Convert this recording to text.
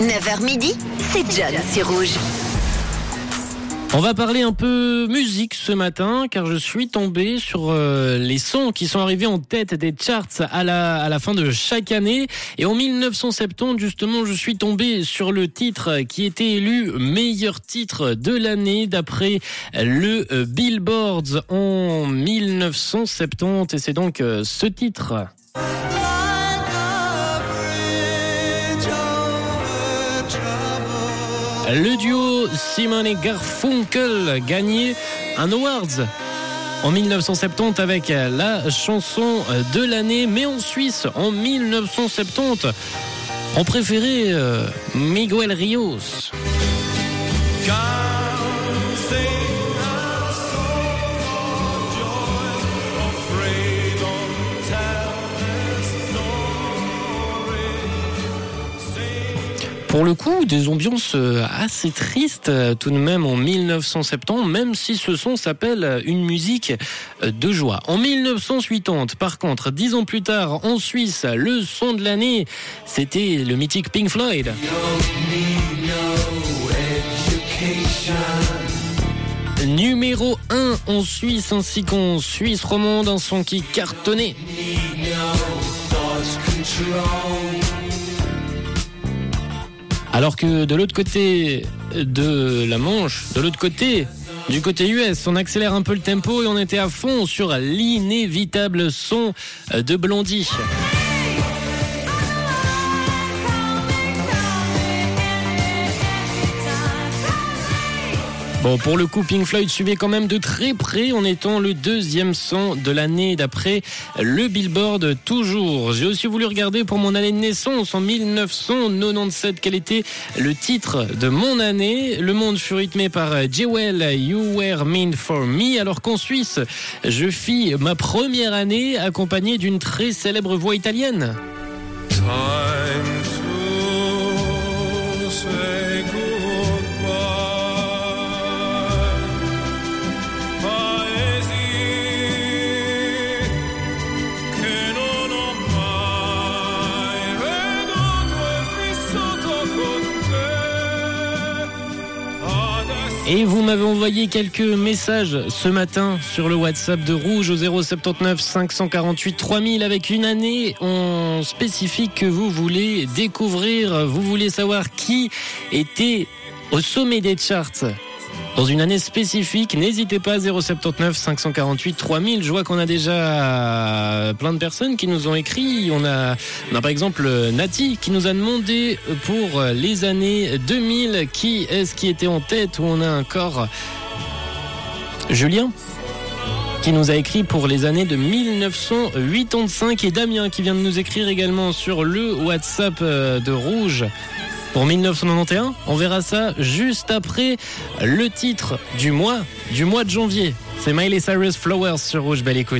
9h midi, c'est John sur Rouge. On va parler un peu musique ce matin car je suis tombé sur euh, les sons qui sont arrivés en tête des charts à la, à la fin de chaque année. Et en 1970, justement, je suis tombé sur le titre qui était élu meilleur titre de l'année d'après le euh, Billboard en 1970. Et c'est donc euh, ce titre. Le duo Simon et Garfunkel gagné un awards en 1970 avec la chanson de l'année, mais en Suisse en 1970, on préférait Miguel Rios. Pour le coup, des ambiances euh, assez tristes euh, tout de même en 1970, même si ce son s'appelle une musique euh, de joie. En 1980, par contre, dix ans plus tard, en Suisse, le son de l'année, c'était le mythique Pink Floyd. Numéro 1 en Suisse ainsi qu'en Suisse romande, un son qui cartonnait. Alors que de l'autre côté de la Manche, de l'autre côté, du côté US, on accélère un peu le tempo et on était à fond sur l'inévitable son de Blondie. Bon, pour le coup, Pink Floyd suivait quand même de très près en étant le deuxième son de l'année d'après le Billboard toujours. J'ai aussi voulu regarder pour mon année de naissance en 1997 quel était le titre de mon année. Le monde fut rythmé par Jewel, You Were Mean For Me, alors qu'en Suisse, je fis ma première année accompagnée d'une très célèbre voix italienne. Et vous m'avez envoyé quelques messages ce matin sur le WhatsApp de Rouge au 079 548 3000 avec une année en spécifique que vous voulez découvrir. Vous voulez savoir qui était au sommet des charts dans une année spécifique. N'hésitez pas 079 548 3000. Je vois qu'on a déjà plein de personnes qui nous ont écrit. On a, par exemple Nati qui nous a demandé pour les années 2000 qui est-ce qui était en tête où on a encore Julien qui nous a écrit pour les années de 1985 et Damien qui vient de nous écrire également sur le WhatsApp de Rouge pour 1991. On verra ça juste après le titre du mois, du mois de janvier. C'est Miley Cyrus Flowers sur Rouge Belle Écoute.